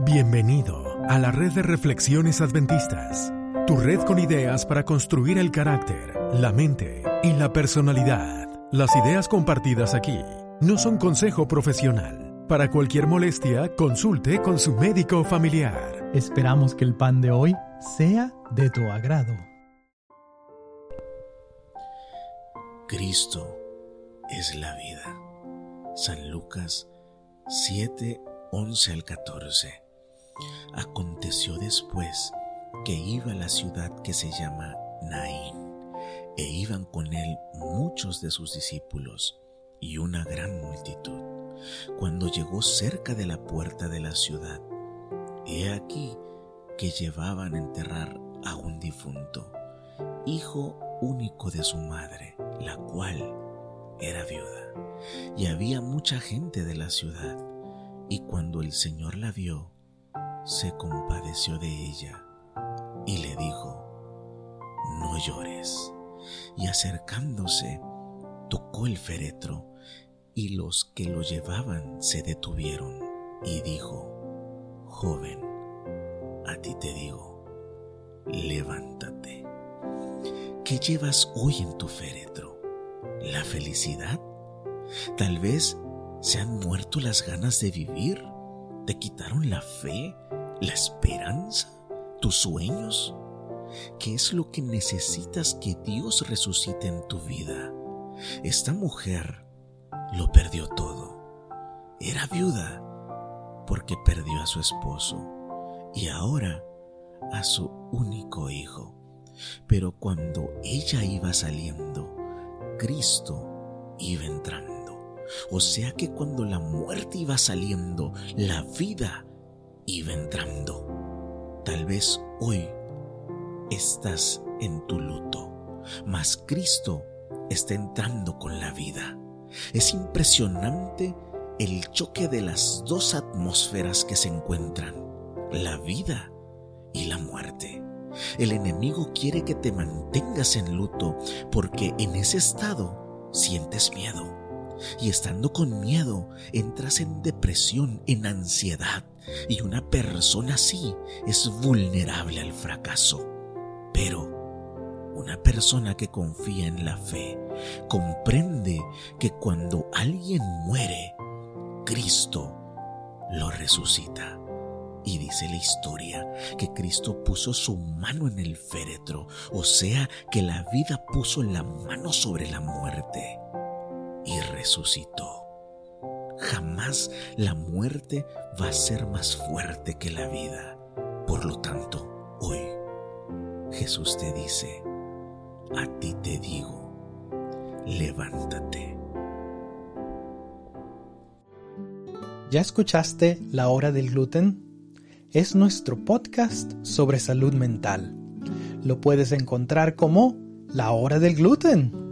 Bienvenido a la red de reflexiones adventistas, tu red con ideas para construir el carácter, la mente y la personalidad. Las ideas compartidas aquí no son consejo profesional. Para cualquier molestia, consulte con su médico familiar. Esperamos que el pan de hoy sea de tu agrado. Cristo es la vida. San Lucas 7, 11 al 14. Aconteció después que iba a la ciudad que se llama Naín, e iban con él muchos de sus discípulos y una gran multitud. Cuando llegó cerca de la puerta de la ciudad, he aquí que llevaban a enterrar a un difunto, hijo único de su madre, la cual era viuda. Y había mucha gente de la ciudad, y cuando el Señor la vio, se compadeció de ella y le dijo, no llores. Y acercándose, tocó el féretro y los que lo llevaban se detuvieron y dijo, joven, a ti te digo, levántate. ¿Qué llevas hoy en tu féretro? ¿La felicidad? Tal vez se han muerto las ganas de vivir. ¿Te quitaron la fe, la esperanza, tus sueños? ¿Qué es lo que necesitas que Dios resucite en tu vida? Esta mujer lo perdió todo. Era viuda porque perdió a su esposo y ahora a su único hijo. Pero cuando ella iba saliendo, Cristo iba entrando. O sea que cuando la muerte iba saliendo, la vida iba entrando. Tal vez hoy estás en tu luto, mas Cristo está entrando con la vida. Es impresionante el choque de las dos atmósferas que se encuentran, la vida y la muerte. El enemigo quiere que te mantengas en luto porque en ese estado sientes miedo y estando con miedo entras en depresión, en ansiedad y una persona así es vulnerable al fracaso. Pero una persona que confía en la fe comprende que cuando alguien muere, Cristo lo resucita. Y dice la historia que Cristo puso su mano en el féretro, o sea que la vida puso la mano sobre la muerte y resucitó. Jamás la muerte va a ser más fuerte que la vida. Por lo tanto, hoy Jesús te dice, a ti te digo, levántate. ¿Ya escuchaste La Hora del Gluten? Es nuestro podcast sobre salud mental. Lo puedes encontrar como La Hora del Gluten